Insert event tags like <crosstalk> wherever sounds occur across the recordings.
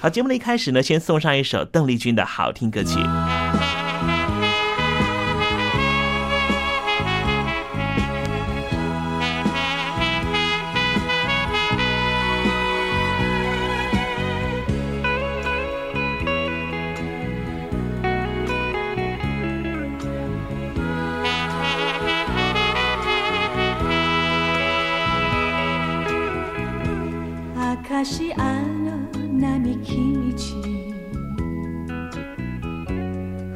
好节目的一开始呢先送上一首邓丽君的好听歌曲。<laughs> 啊卡西安。並木道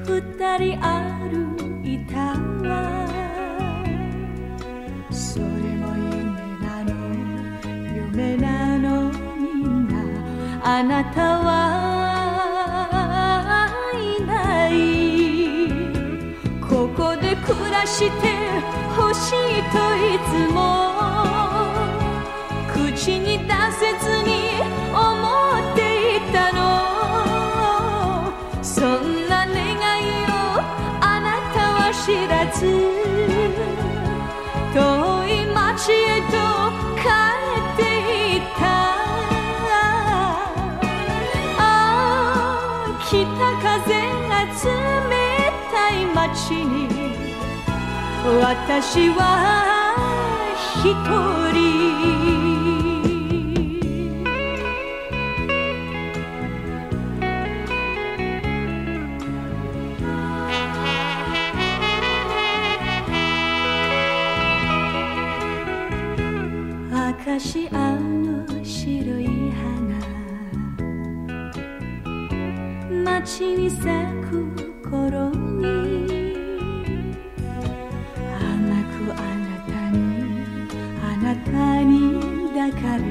二人歩いたわ。それも夢なの夢なのみんな。あなたはいない。ここで暮らしてほしいといつも。口に出せずに私は一人。アカシアの白い花街に咲く頃に抱かれ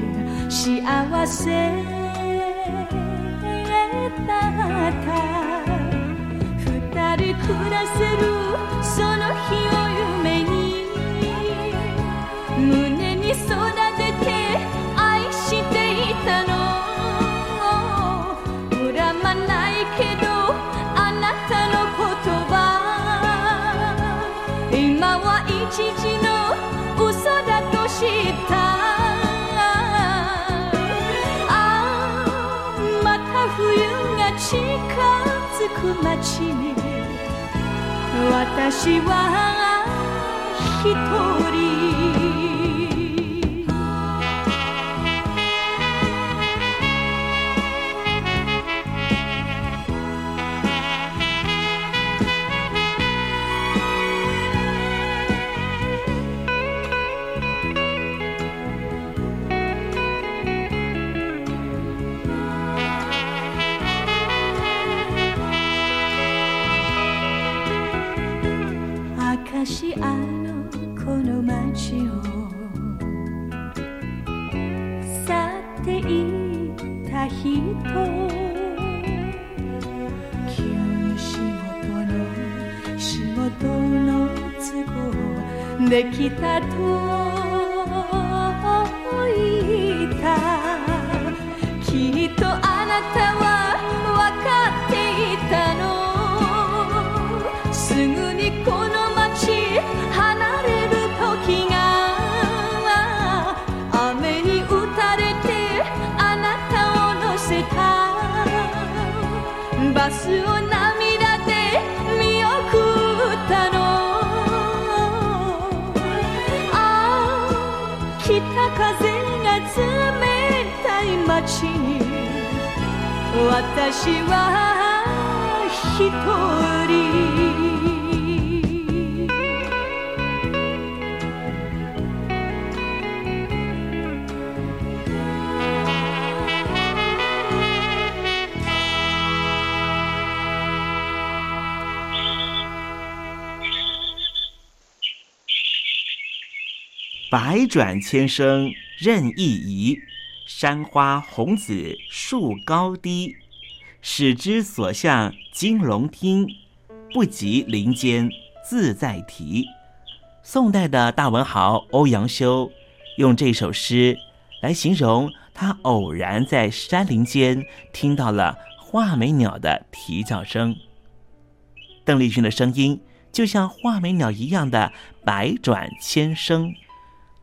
幸せだった二人暮らせるその日を夢に胸に育てて愛していたの。恨まないけどあなたの言葉。今は一時く街に私は一人。できたと言った。きっとあなたは分かっていたの。すぐにこの街離れる時が雨に打たれてあなたを乗せた。バスを私は一人。百转千声任意移，山花红紫树高低。始知所向金龙听，不及林间自在啼。宋代的大文豪欧阳修用这首诗来形容他偶然在山林间听到了画眉鸟的啼叫声。邓丽君的声音就像画眉鸟一样的百转千声。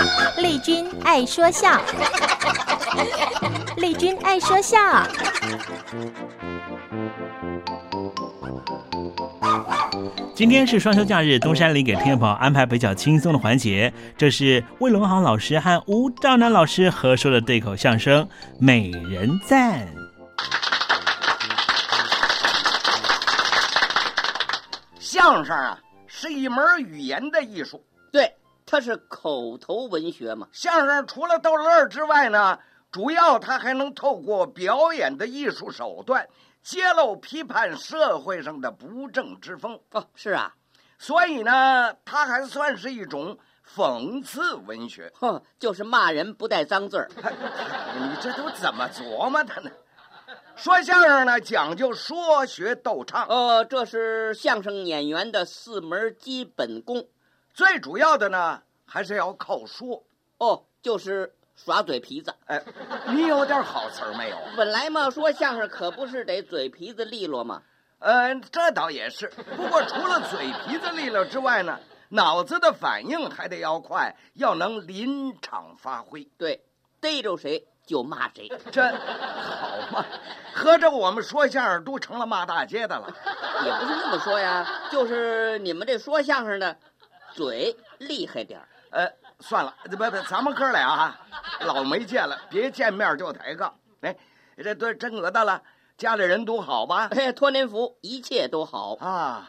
<laughs> 丽君爱说笑，<laughs> 丽君爱说笑。今天是双休假日，东山里给听众朋友安排比较轻松的环节，这是魏龙豪老师和吴兆南老师合说的对口相声《美人赞》。相声啊，是一门语言的艺术。对，它是口头文学嘛。相声除了逗乐之外呢，主要它还能透过表演的艺术手段，揭露批判社会上的不正之风。哦，是啊，所以呢，它还算是一种讽刺文学。哼，就是骂人不带脏字儿。<laughs> 你这都怎么琢磨的呢？说相声呢，讲究说学逗唱。呃，这是相声演员的四门基本功。最主要的呢，还是要靠说。哦，就是耍嘴皮子。哎，你有点好词儿没有？<laughs> 本来嘛，说相声可不是得嘴皮子利落吗？呃，这倒也是。不过除了嘴皮子利落之外呢，脑子的反应还得要快，要能临场发挥。对，逮着谁就骂谁。这好嘛？合着我们说相声都成了骂大街的了？<laughs> 也不是这么说呀，就是你们这说相声的，嘴厉害点儿。呃，算了，不不，咱们哥俩啊，老没见了，别见面就抬杠。哎，这都真讹的了。家里人都好吧？哎，托您福，一切都好啊。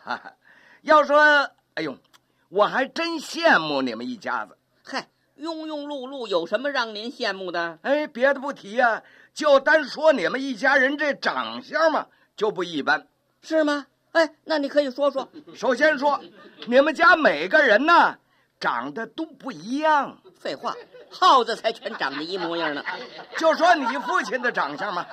要说，哎呦，我还真羡慕你们一家子。嗨，庸庸碌碌有什么让您羡慕的？哎，别的不提呀、就单说你们一家人这长相嘛，就不一般。是吗？哎，那你可以说说。首先说，你们家每个人呢，长得都不一样。废话，耗子才全长得一模样呢。<laughs> 就说你父亲的长相嘛，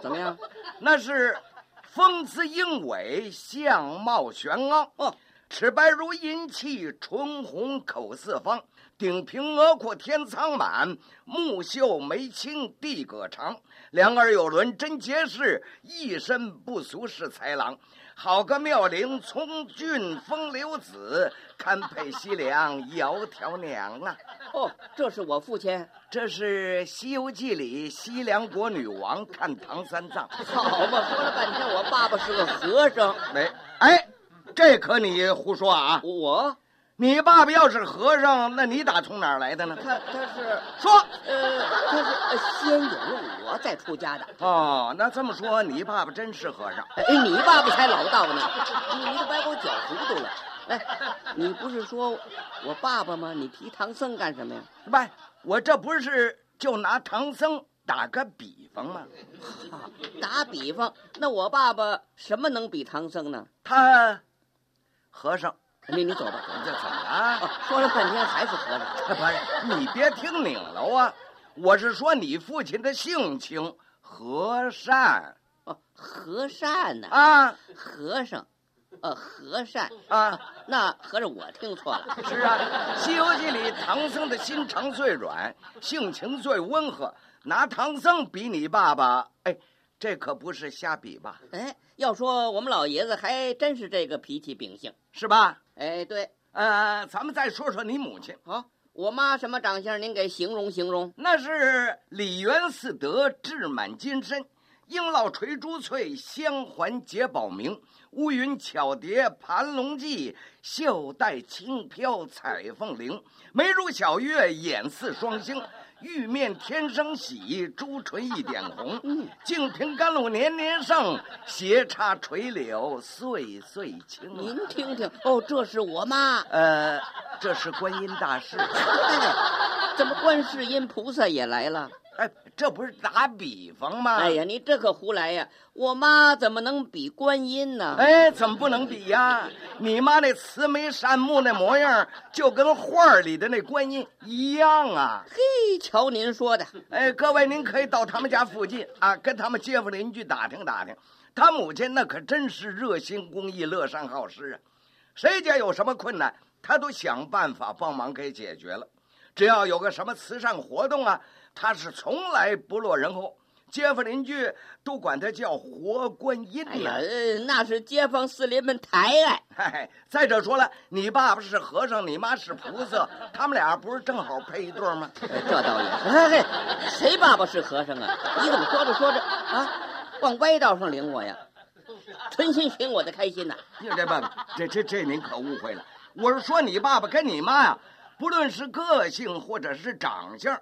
怎么样？那是风姿英伟，相貌玄昂。哦，齿白如银器，唇红口四方，顶平额阔天苍满，目秀眉清地葛长，两耳有轮真结实，一身不俗是才郎。好个妙龄聪俊风流子，堪配西凉窈窕娘啊！哦，这是我父亲。这是《西游记》里西凉国女王看唐三藏。好嘛，说了半天，我爸爸是个和尚。没，哎，这可你胡说啊！我，你爸爸要是和尚，那你打从哪儿来的呢？他他是说，呃，他是呃先有了我再出家的。哦，那这么说，你爸爸真是和尚？哎，你爸爸才老道呢，你你都把我搅糊涂了。哎，你不是说我爸爸吗？你提唐僧干什么呀？不，我这不是就拿唐僧打个比方吗？哈，打比方，那我爸爸什么能比唐僧呢？他和尚。你你走吧，这怎么了？哦，说了半天还是和尚。不是，你别听拧了啊！我是说你父亲的性情和善。哦，和善呢？啊，和尚。呃，和善啊，那合着我听错了。是啊，《西游记》里唐僧的心肠最软，性情最温和。拿唐僧比你爸爸，哎，这可不是瞎比吧？哎，要说我们老爷子还真是这个脾气秉性，是吧？哎，对。呃，咱们再说说你母亲。啊，我妈什么长相？您给形容形容。那是李元四德，志满金身，璎珞垂珠翠，香环结宝明。乌云巧蝶盘龙髻，袖带轻飘彩凤翎。眉如小月，眼似双星。玉面天生喜，朱唇一点红。嗯，净瓶甘露年年盛，斜插垂柳岁岁青。您听听，哦，这是我妈。呃，这是观音大士。<laughs> 哎，怎么观世音菩萨也来了？哎，这不是打比方吗？哎呀，你这可胡来呀！我妈怎么能比观音呢？哎，怎么不能比呀？你妈那慈眉善目那模样，就跟画里的那观音一样啊！嘿，瞧您说的。哎，各位，您可以到他们家附近啊，跟他们街坊邻居打听打听。他母亲那可真是热心公益、乐善好施啊！谁家有什么困难，他都想办法帮忙给解决了。只要有个什么慈善活动啊。他是从来不落人后，街坊邻居都管他叫活观音哎那是街坊四邻们抬爱。嗨，再者说了，你爸爸是和尚，你妈是菩萨，<laughs> 他们俩不是正好配一对吗？哎这倒也是。谁爸爸是和尚啊？你怎么说着说着啊，往歪道上领我呀？存心寻我的开心呐、你这爸，这这这您可误会了。我是说你爸爸跟你妈呀，不论是个性或者是长相，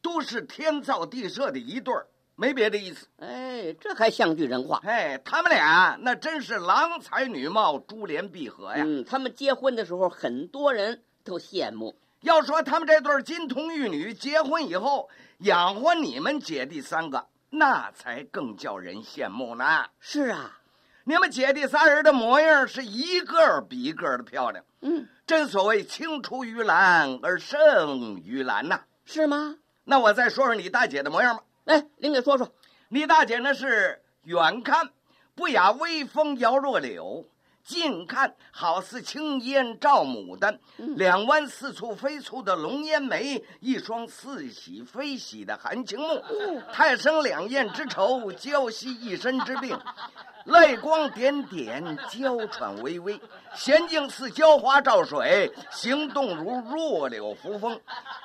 都是天造地设的一对儿，没别的意思。哎，这还像句人话。哎，他们俩那真是郎才女貌，珠联璧合呀。嗯，他们结婚的时候，很多人都羡慕。要说他们这对金童玉女结婚以后养活你们姐弟三个，那才更叫人羡慕呢。是啊，你们姐弟仨人的模样是一个比一个的漂亮。嗯，正所谓青出于蓝而胜于蓝呐、是吗？那我再说说你大姐的模样吧。哎，您给说说。你大姐那是远看不雅微风摇弱柳，近看好似青烟照牡丹。两弯似蹙非蹙的龙烟眉，一双似喜非喜的含情目，太生两艳之愁，娇兮一身之病。<laughs> 泪光点点，娇喘微微，娴静似娇花照水，行动如弱柳扶风。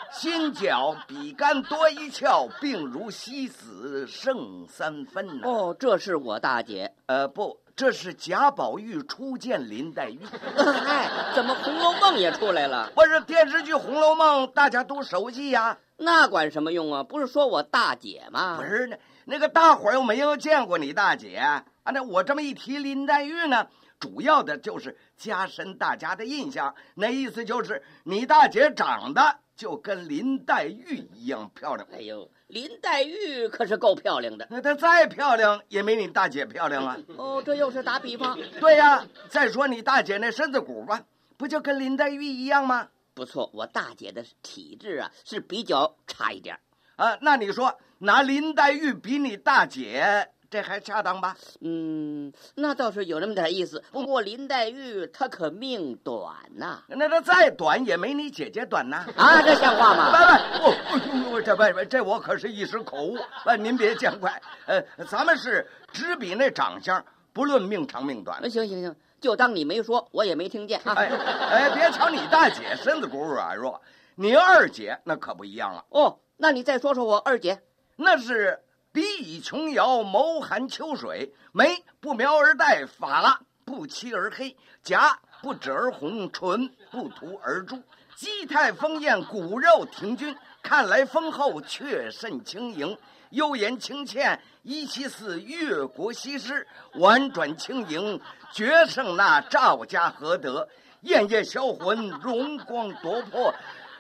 心绞比干多一窍，病如西子胜三分呐、哦，这是我大姐。呃，不，这是贾宝玉初见林黛玉。<laughs> 哎，怎么《红楼梦》也出来了？不是电视剧《红楼梦》，大家都熟悉呀、那管什么用啊？不是说我大姐吗？不是呢，那个大伙儿又没有见过你大姐啊。那我这么一提林黛玉呢，主要的就是加深大家的印象。那意思就是你大姐长得就跟林黛玉一样漂亮。哎呦，林黛玉可是够漂亮的。那她再漂亮也没你大姐漂亮啊。哦，这又是打比方。<laughs> 对呀、再说你大姐那身子骨吧，不就跟林黛玉一样吗？不错，我大姐的体质啊是比较差一点儿。啊，那你说拿林黛玉比你大姐，这还恰当吧？嗯，那倒是有那么点意思。不过林黛玉她可命短呐、那她再短也没你姐姐短呐。啊，这像话吗？不不，这不这我可是一时口误，呃，您别见怪。呃，咱们是只比那长相，不论命长命短。行行行，就当你没说，我也没听见啊。哎哎，别瞧你大姐身子骨软弱，你二姐那可不一样了。哦，那你再说说我二姐。那是鼻倚琼瑶，眸含秋水，眉不描而黛，发不漆而黑，颊不脂而红，唇不涂而朱，肌态丰艳，骨肉挺均，看来丰厚，却甚轻盈。幽言清倩，依稀似越国西施；婉转轻盈，绝胜那赵家何德。艳艳销魂，容光夺魄。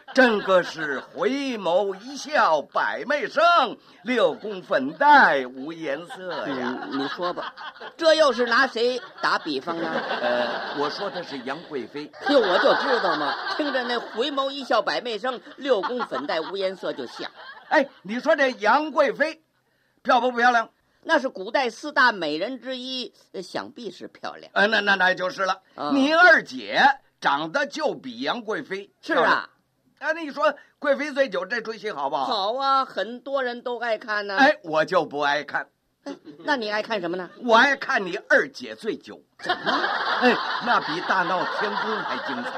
<laughs> 真个是回眸一笑百媚生，六宫粉黛无颜色呀。嗯，你说吧，这又是拿谁打比方呢？呃，我说的是杨贵妃。哟，我就知道嘛，听着那回眸一笑百媚生，六宫粉黛无颜色就像。哎，你说这杨贵妃漂不漂亮？那是古代四大美人之一，呃想必是漂亮。呃，那那那就是了。啊你二姐长得就比杨贵妃是啊，啊，那你说《贵妃醉酒》这出戏好不好？好啊，很多人都爱看呢。哎，我就不爱看，那你爱看什么呢？我爱看你二姐醉酒。怎么哎，那比大闹天宫还精彩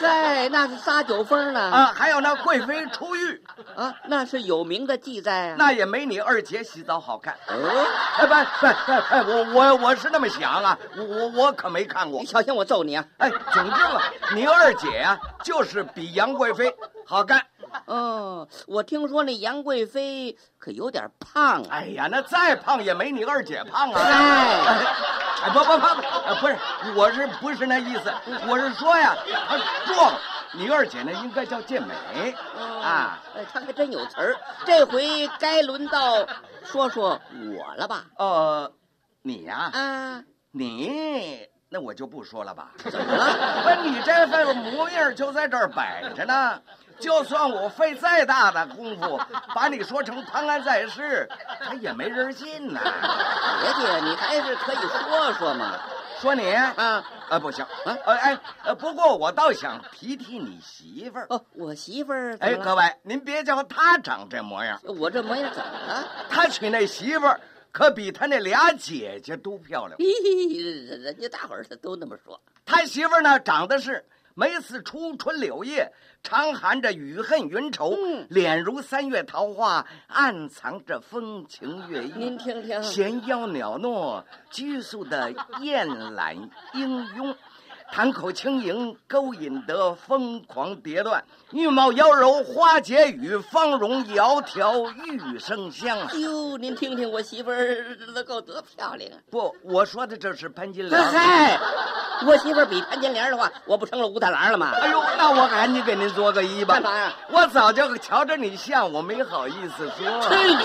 嗨，那是撒酒疯呢。啊！还有那贵妃出浴，啊，那是有名的记载啊。那也没你二姐洗澡好看。哦，哎，不不不，哎，我我我是那么想啊，我我我可没看过你。小心我揍你啊！哎，总之嘛，你二姐啊、就是比杨贵妃好看。哦，<laughs> 我听说那杨贵妃可有点胖啊。哎呀，那再胖也没你二姐胖啊！哎 <laughs> 哎，哎不不不不，是，我是不是那意思？我是说呀，她壮，你二姐呢应该叫健美啊。哎，他还真有词儿。这回该轮到说说我了吧？呃，你呀、啊，你那我就不说了吧。<laughs> 怎么了？不，你这份模样就在这儿摆着呢。<laughs> 就算我费再大的功夫 <laughs> 把你说成潘安在世，他也没人信呐。<laughs> 姐姐，你还是可以说说嘛。说你啊，啊，不行啊，呃，哎，呃，不过我倒想提提你媳妇儿。哦，我媳妇儿哎，各位，您别叫她长这模样，我这模样怎么了？他娶那媳妇儿可比他那俩姐姐都漂亮。咦，人家大伙儿都那么说。他媳妇儿呢，长得是每次初春柳叶，常含着雨恨云愁，嗯脸如三月桃花，暗藏着风情月 <laughs> 意。您听听，闲腰袅娜，拘束的燕懒英慵，潭口轻盈，勾引得疯狂蝶乱。玉貌妖柔花解语，芳容窈窕玉生香啊！哟，您听听我媳妇儿那够多漂亮啊！不，我说的这是潘金莲。嗨，我媳妇儿比潘金莲的话，我不成了武大郎了吗？哎呦，那我赶紧给您做个揖吧。干嘛呀？我早就瞧着你像，我没好意思说。去你！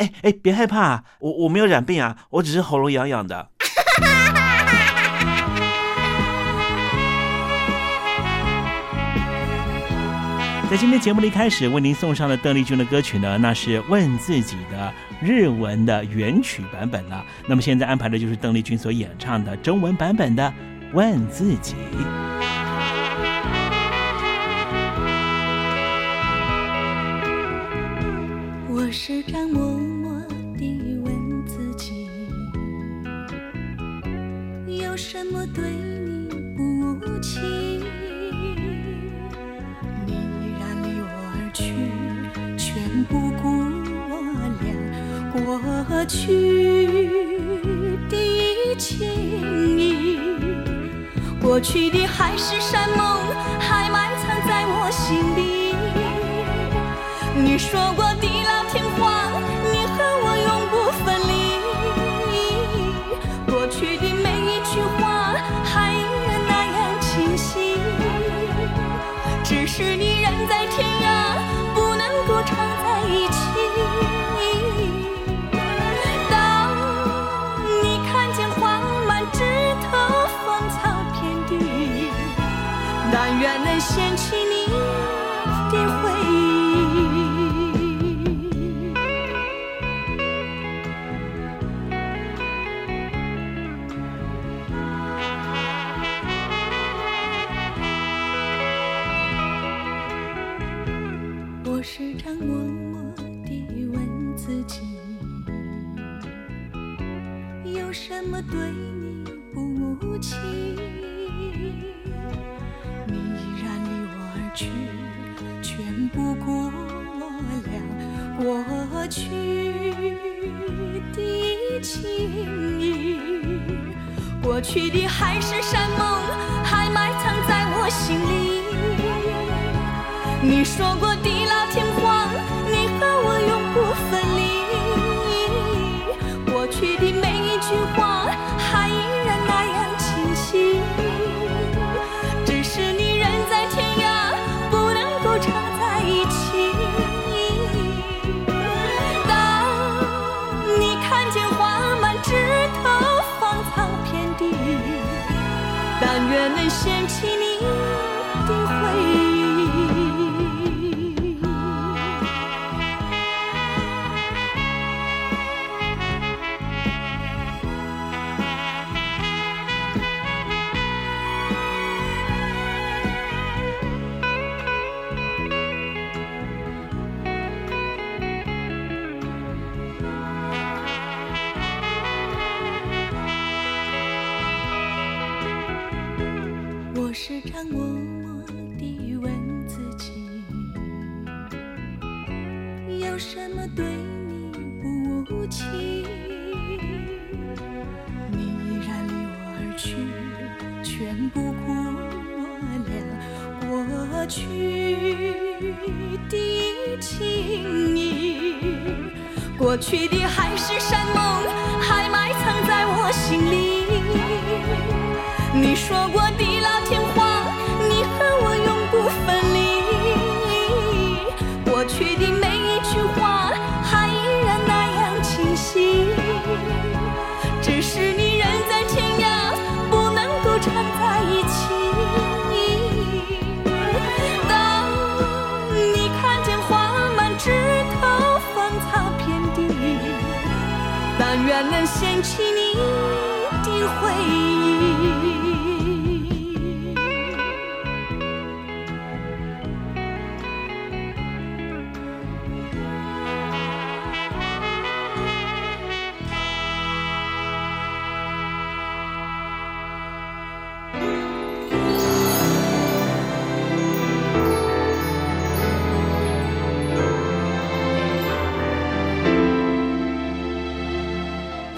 哎哎，别害怕，我我没有染病啊，我只是喉咙痒痒的。<laughs> 在今天节目的一开始，为您送上了邓丽君的歌曲呢，那是《问自己》的日文的原曲版本了。那么现在安排的就是邓丽君所演唱的中文版本的《问自己》。过去的情谊。过去的海誓山盟还埋藏在我心里。你说过地有什么对你不无情？你依然离我而去，全不顾我俩过去的情谊。过去的海誓山盟，还埋藏在我心里。你说过地老天过去的海